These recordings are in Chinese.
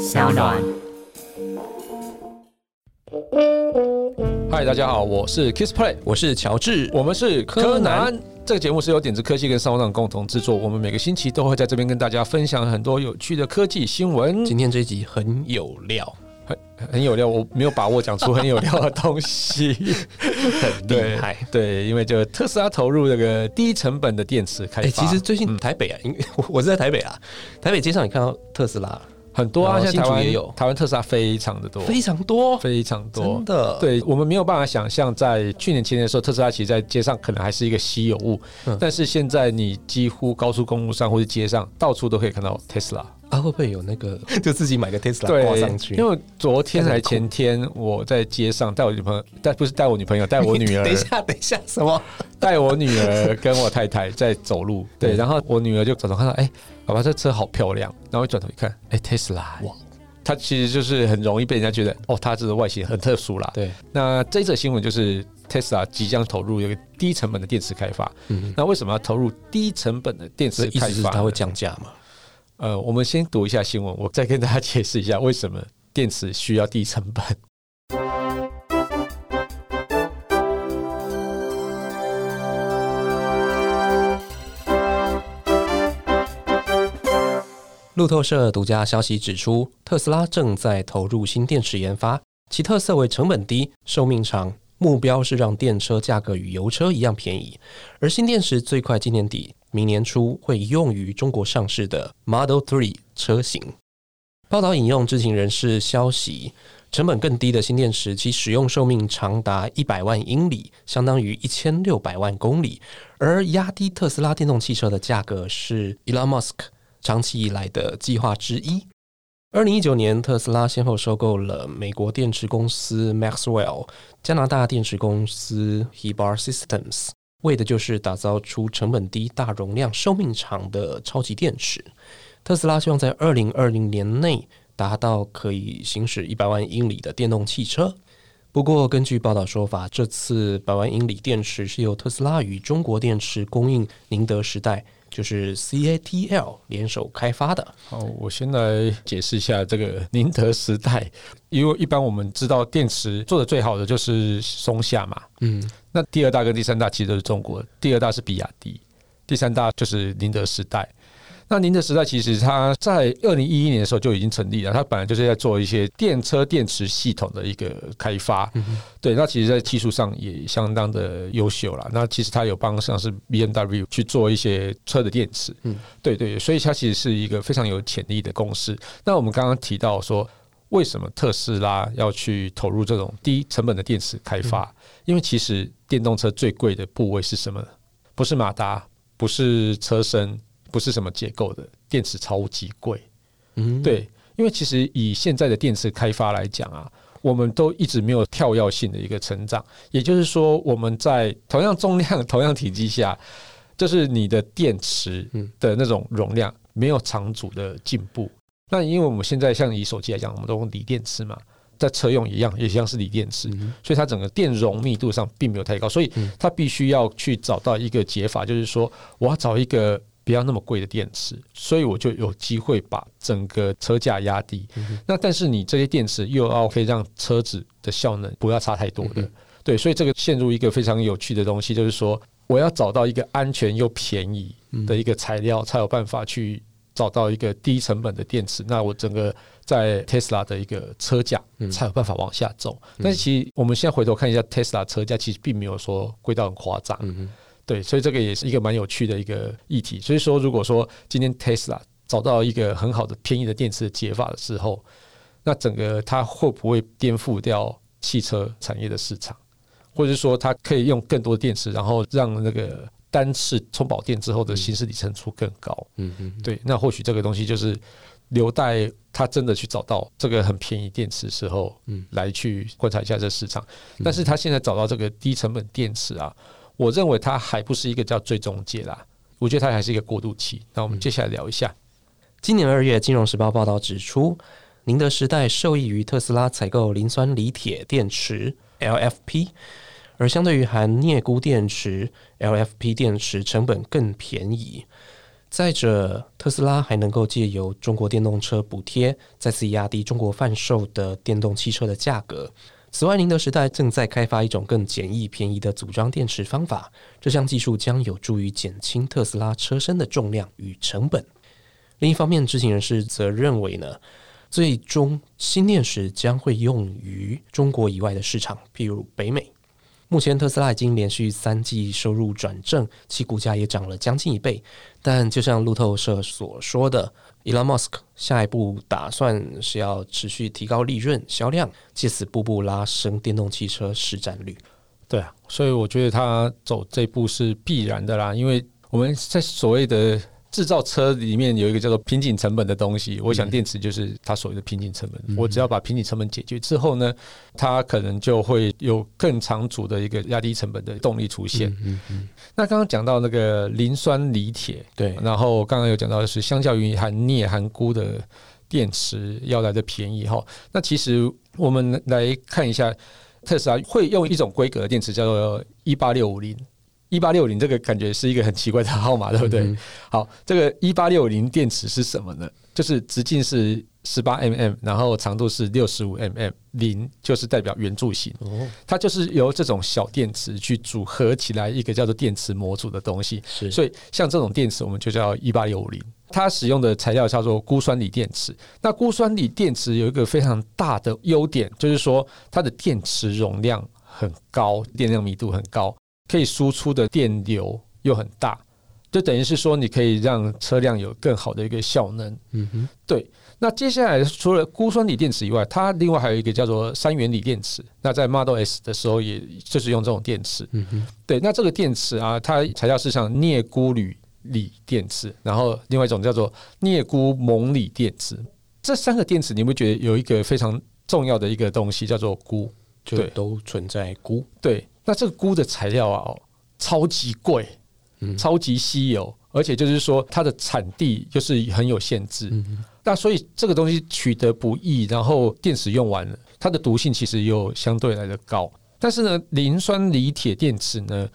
小暖。嗨，大家好，我是 Kiss Play，我是乔治，我们是柯柯南南。这个节目是由点子科技跟商浪共同制作，我们每个星期都会在这边跟大家分享很多有趣的科技新闻。今天这一集很有料，很很有料，我没有把握讲出很有料的东西。很厉对害。对，因为就特斯拉投入这个低成本的电池开哎、发，其实最近台北啊，因为我 我是在台北啊，台北街上你看到特斯拉很多啊，现在台湾也有。台湾特斯拉非常的多，非常多，非常多。真。的，对我们没有办法想象，在去年前年的时候，特斯拉其实在街上可能还是一个稀有物，嗯。但是现在你几乎高速公路上或者街上到处都可以看到 Tesla。啊，会不会有那个 就自己买个 Tesla 挂上去？因为昨天还前天我在街上带我女朋友，带不是带我女朋友，带我女儿等一，下，等一下，什么？带我女儿跟我太太在走路，对，嗯然后我女儿就转头看到，哎、爸爸这车好漂亮，然后一转头一看，哎、t e s l a 哇，它其实就是很容易被人家觉得，哦，它这个外形很特殊啦。对，那这一则新闻就是 Tesla 即将投入一个低成本的电池开发。嗯，那为什么要投入低成本的电池开发？它会降价嘛？呃，我们先读一下新闻，我再跟大家解释一下为什么电池需要低成本。路透社独家消息指出，特斯拉正在投入新电池研发，其特色为成本低、寿命长，目标是让电车价格与油车一样便宜。而新电池最快今年底、明年初会用于中国上市的 Model 3车型。报道引用知情人士消息，成本更低的新电池，其使用寿命长达一百万英里，相当于一千六百万公里。而压低特斯拉电动汽车的价格是 Elon Musk 长期以来的计划之一。二零一九年，特斯拉先后收购了美国电池公司 Maxwell、加拿大电池公司 Hebar Systems，为的就是打造出成本低、大容量、寿命长的超级电池。特斯拉希望在二零二零年内达到可以行驶一百万英里的电动汽车。不过，根据报道说法，这次百万英里电池是由特斯拉与中国电池供应宁德时代，就是 CATL 联手开发的。好，我先来解释一下这个宁德时代，因为一般我们知道电池做的最好的就是松下嘛，嗯，那第二大跟第三大其实都是中国，第二大是比亚迪，第三大就是宁德时代。那宁德时代其实它在二零一一年的时候就已经成立了，它本来就是在做一些电车电池系统的一个开发。对，那其实在技术上也相当的优秀了。那其实它有帮像是 B M W 去做一些车的电池。嗯对对，所以它其实是一个非常有潜力的公司。那我们刚刚提到说，为什么特斯拉要去投入这种低成本的电池开发？因为其实电动车最贵的部位是什么？不是马达，不是车身，不是什么结构的电池超级贵。嗯，对，因为其实以现在的电池开发来讲啊，我们都一直没有跳跃性的一个成长，也就是说，我们在同样重量、同样体积下，就是你的电池的那种容量没有长足的进步。那因为我们现在像以手机来讲，我们都用锂电池嘛，在车用一样，也像是锂电池，嗯所以它整个电容密度上并没有太高，所以它必须要去找到一个解法，就是说我要找一个不要那么贵的电池，所以我就有机会把整个车价压低。那但是你这些电池又要可以让车子的效能不要差太多的，对，所以这个陷入一个非常有趣的东西，就是说我要找到一个安全又便宜的一个材料，才有办法去找到一个低成本的电池，那我整个在 Tesla 的一个车价才有办法往下走。但是其实我们现在回头看一下 Tesla 车价，其实并没有说贵到很夸张。对，所以这个也是一个蛮有趣的一个议题。所以说，如果说今天 Tesla 找到一个很好的便宜的电池的解法的时候，那整个它会不会颠覆掉汽车产业的市场，或者是说它可以用更多的电池，然后让那个单次充饱电之后的行驶里程数更高？嗯嗯，对，那或许这个东西就是留待他真的去找到这个很便宜电池的时候，嗯，来去观察一下这市场。但是他现在找到这个低成本电池啊，我认为它还不是一个叫最终界啦，我觉得它还是一个过渡期。那我们接下来聊一下，今年二月，《金融时报》报道指出，宁德时代受益于特斯拉采购磷酸锂铁电池 （LFP），而相对于含镍钴电池，LFP 电池成本更便宜。再者，特斯拉还能够借由中国电动车补贴，再次压低中国贩售的电动汽车的价格。此外，宁德时代正在开发一种更简易、便宜的组装电池方法，这项技术将有助于减轻特斯拉车身的重量与成本。另一方面，知情人士则认为呢，最终新电池将会用于中国以外的市场，譬如北美。目前特斯拉已经连续三季收入转正，其股价也涨了将近一倍。但就像路透社所说的，Elon Musk 下一步打算是要持续提高利润、销量，借此步步拉升电动汽车市占率。对啊，所以我觉得他走这步是必然的啦，因为我们在所谓的。制造车里面有一个叫做瓶颈成本的东西，我想电池就是它所谓的瓶颈成本。我只要把瓶颈成本解决之后呢，它可能就会有更长足的一个压低成本的动力出现。嗯嗯那刚刚讲到那个磷酸锂铁，对，然后刚刚有讲到的是，相较于含镍含钴的电池要来的便宜哈。那其实我们来看一下，特斯拉会用一种规格的电池，叫做一八六五零。一八六零这个感觉是一个很奇怪的号码，对不对？好，这个一八六零电池是什么呢？就是直径是十八 mm，然后长度是六十五 mm，零就是代表圆柱形。哦，它就是由这种小电池去组合起来一个叫做电池模组的东西。是，所以像这种电池我们就叫一八六零。它使用的材料叫做钴酸锂电池。那钴酸锂电池有一个非常大的优点，就是说它的电池容量很高，电量密度很高。可以输出的电流又很大，就等于是说你可以让车辆有更好的一个效能。嗯哼，对。那接下来除了钴酸锂电池以外，它另外还有一个叫做三元锂电池。那在 Model S 的时候，也就是用这种电池。嗯哼，对。那这个电池啊，它材料是像镍钴铝锂电池，然后另外一种叫做镍钴锰锂电池。这三个电池，你会觉得有一个非常重要的一个东西叫做钴，就都存在钴。对。那这个钴的材料啊，超级贵，超级稀有，而且就是说它的产地就是很有限制。那所以这个东西取得不易，然后电池用完了，它的毒性其实又相对来的高。但是呢，磷酸锂铁电池呢，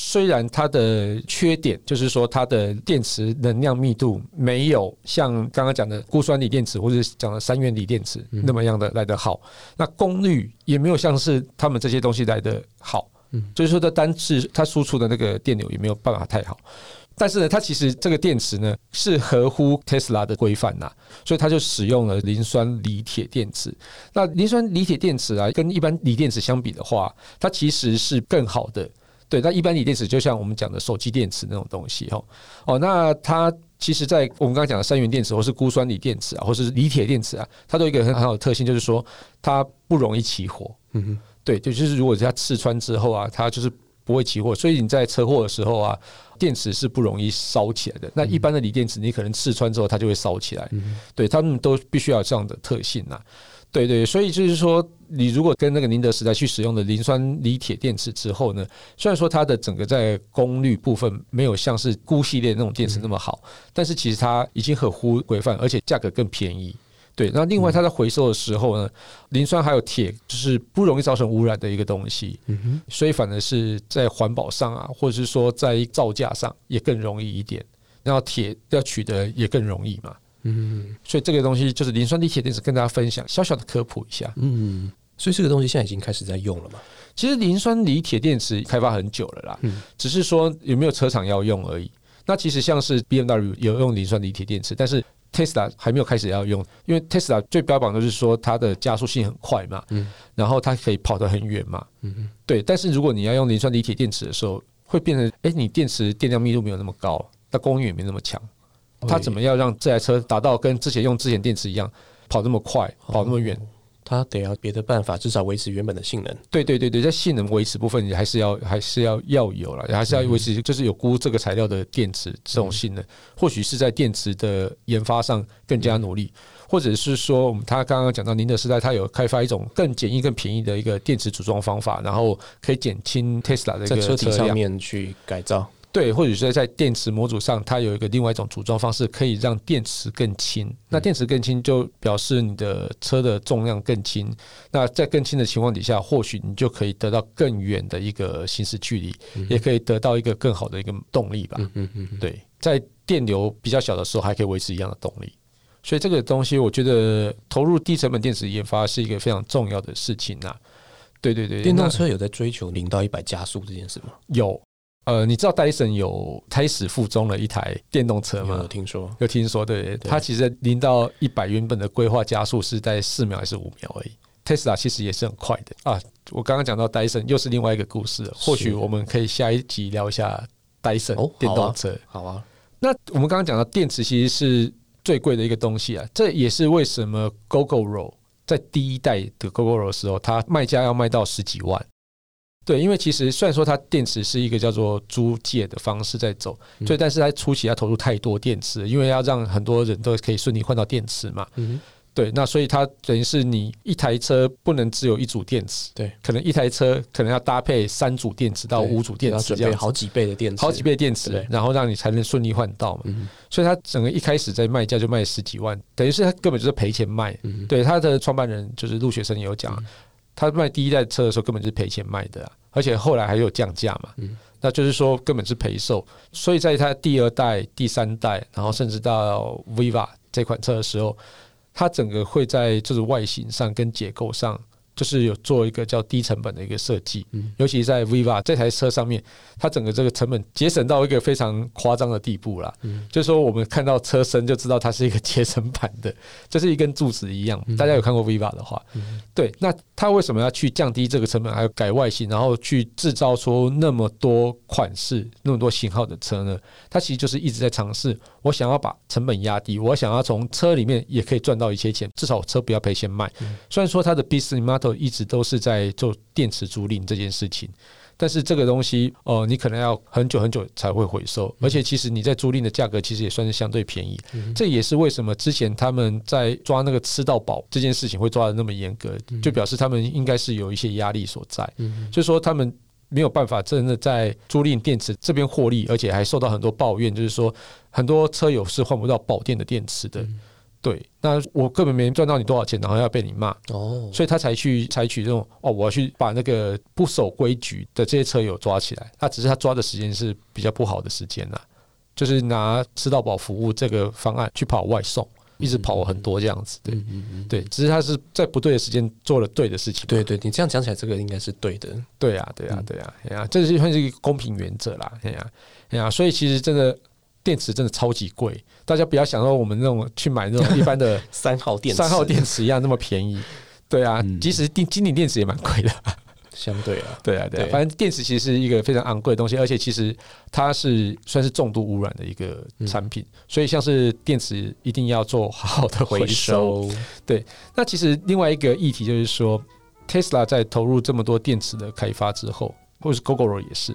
虽然它的缺点就是说它的电池能量密度没有像刚刚讲的钴酸锂电池或者讲的三元锂电池那么样的来得好，那功率也没有像是他们这些东西来的好。嗯，就是说，它单次它输出的那个电流也没有办法太好，但是呢，它其实这个电池呢是合乎特斯拉的规范呐，所以它就使用了磷酸锂铁电池。那磷酸锂铁电池啊，跟一般锂电池相比的话，它其实是更好的。对，那一般锂电池就像我们讲的手机电池那种东西哈。哦，那它其实，在我们刚刚讲的三元电池，或是钴酸锂电池啊，或是锂铁电池啊，它都有一个很好的特性，就是说它不容易起火。嗯哼。对，就就是如果它刺穿之后啊，它就是不会起火，所以你在车祸的时候啊，电池是不容易烧起来的。那一般的锂电池，你可能刺穿之后，它就会烧起来。嗯对，它们都必须要这样的特性呐。对对，所以就是说，你如果跟那个宁德时代去使用的磷酸锂铁电池之后呢，虽然说它的整个在功率部分没有像是钴系列那种电池那么好，但是其实它已经合乎规范，而且价格更便宜。对，那另外它在回收的时候呢，磷酸还有铁就是不容易造成污染的一个东西，嗯哼，所以反而是在环保上啊，或者是说在造价上也更容易一点，然后铁要取得也更容易嘛，嗯，所以这个东西就是磷酸锂铁电池跟大家分享，小小的科普一下，嗯，所以这个东西现在已经开始在用了嘛？其实磷酸锂铁电池开发很久了啦，嗯，只是说有没有车厂要用而已。那其实像是 B M W 有用磷酸锂铁电池，但是 Tesla 还没有开始要用，因为 Tesla 最标榜的是说它的加速性很快嘛，嗯，然后它可以跑得很远嘛，嗯对。但是如果你要用磷酸锂铁电池的时候，会变成，哎，你电池电量密度没有那么高，那功率也没那么强，它怎么样让这台车达到跟之前用之前电池一样跑那么快，跑那么远？它得要别的办法，至少维持原本的性能。对对对对，在性能维持部分，你还是要还是要要有了，还是要维持，就是有钴这个材料的电池这种性能，或许是在电池的研发上更加努力，或者是说，我们他刚刚讲到宁德时代，他有开发一种更简易、更便宜的一个电池组装方法，然后可以减轻 Tesla 的一个车体上面去改造。对，或者是在电池模组上，它有一个另外一种组装方式，可以让电池更轻。那电池更轻，就表示你的车的重量更轻。那在更轻的情况底下，或许你就可以得到更远的一个行驶距离，也可以得到一个更好的一个动力吧。嗯嗯嗯，对。在电流比较小的时候还可以维持一样的动力。所以这个东西，我觉得投入低成本电池研发是一个非常重要的事情呐。对对对，电动车有在追求零到一百加速这件事吗？有，呃，你知道戴森有开始附中了一台电动车吗？有听说，有听说，对，它其实零到一百原本的规划加速是在四秒还是五秒而已。Tesla 其实也是很快的啊。我刚刚讲到戴森，又是另外一个故事，或许我们可以下一集聊一下戴森电动车。好啊。那我们刚刚讲到电池其实是最贵的一个东西啊，这也是为什么 GoGoRo。在第一代的 GoGo 的时候，它卖价要卖到十几万。对，因为其实虽然说它电池是一个叫做租借的方式在走，所以，但是它初期要投入太多电池，因为要让很多人都可以顺利换到电池嘛。嗯。对，那所以它等于是你一台车不能只有一组电池，对，可能一台车可能要搭配三组电池到五组电池，准备好几倍的电池，好几倍电池，然后让你才能顺利换到嘛。所以它整个一开始在卖价就卖十几万，等于是它根本就是赔钱卖。对，它的创办人就是陆学生也有讲，他卖第一代车的时候根本就是赔钱卖的，而且后来还有降价嘛，那就是说根本是赔售。所以在他第二代、第三代，然后甚至到 Viva 这款车的时候。它整个会在就是外形上跟结构上。就是有做一个叫低成本的一个设计，尤其在 Viva 这台车上面，它整个这个成本节省到一个非常夸张的地步了。就是说，我们看到车身就知道它是一个节省版的，就是一根柱子一样。大家有看过 Viva 的话，对，那它为什么要去降低这个成本，还有改外形，然后去制造出那么多款式、那么多型号的车呢？它其实就是一直在尝试，我想要把成本压低，我想要从车里面也可以赚到一些钱，至少车不要赔钱卖。虽然说它的 business model 一直都是在做电池租赁这件事情，但是这个东西哦，你可能要很久很久才会回收，而且其实你在租赁的价格其实也算是相对便宜。这也是为什么之前他们在抓那个吃到饱这件事情会抓的那么严格，就表示他们应该是有一些压力所在，就是说他们没有办法真的在租赁电池这边获利，而且还受到很多抱怨，就是说很多车友是换不到保电的电池的。对，那我根本没赚到你多少钱，然后要被你骂哦，所以他才去采取这种哦，我要去把那个不守规矩的这些车友抓起来。他只是他抓的时间是比较不好的时间呐，就是拿吃到饱服务这个方案去跑外送，一直跑很多这样子。对，对，只是他是在不对的时间做了对的事情。对，对你这样讲起来，这个应该是对的。对呀，对呀，对呀，哎呀，这是算是一个公平原则啦。哎呀，哎呀，所以其实真的。电池真的超级贵，大家不要想到我们那种去买那种一般的 三号电三号电池一样那么便宜。对啊，即使电金顶电池也蛮贵的，相对啊，对啊，对，反正电池其实是一个非常昂贵的东西，而且其实它是算是重度污染的一个产品，所以像是电池一定要做好好的回收。对，那其实另外一个议题就是说，Tesla 在投入这么多电池的开发之后，或者是 Google 也是。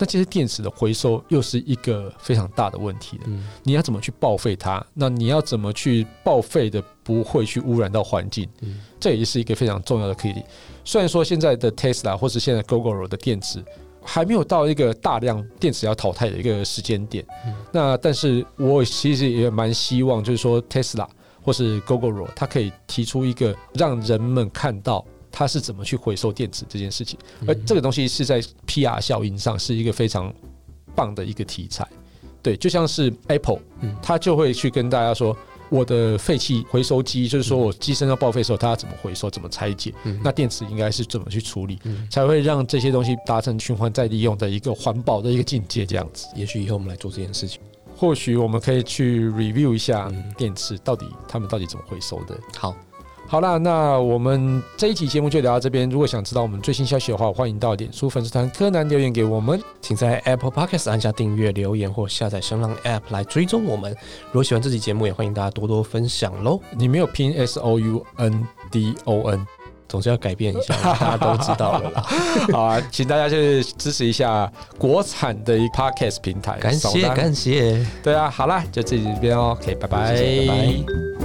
那其实电池的回收又是一个非常大的问题嗯，你要怎么去报废它？那你要怎么去报废的不会去污染到环境？嗯，这也是一个非常重要的课题。虽然说现在的 Tesla 或是现在 Google 的电池还没有到一个大量电池要淘汰的一个时间点，那但是我其实也蛮希望，就是说 Tesla 或是 Google 它可以提出一个让人们看到。它是怎么去回收电池这件事情，而这个东西是在 PR 效应上是一个非常棒的一个题材。对，就像是 Apple，它就会去跟大家说，我的废弃回收机，就是说我机身要报废的时候，它要怎么回收，怎么拆解，那电池应该是怎么去处理，才会让这些东西达成循环再利用的一个环保的一个境界。这样子，也许以后我们来做这件事情，或许我们可以去 review 一下电池到底他们到底怎么回收的。好。好啦，那我们这一期节目就聊到这边。如果想知道我们最新消息的话，欢迎到脸书粉丝团柯南留言给我们，请在 Apple Podcast 按下订阅、留言或下载声浪 App 来追踪我们。如果喜欢这期节目，也欢迎大家多多分享喽。你没有拼 S O U N D O N，总是要改变一下，大家都知道了啦。好啊，请大家去支持一下国产的一 Podcast 平台，感谢感谢。对啊，好啦，就这边哦，OK，拜拜，拜拜。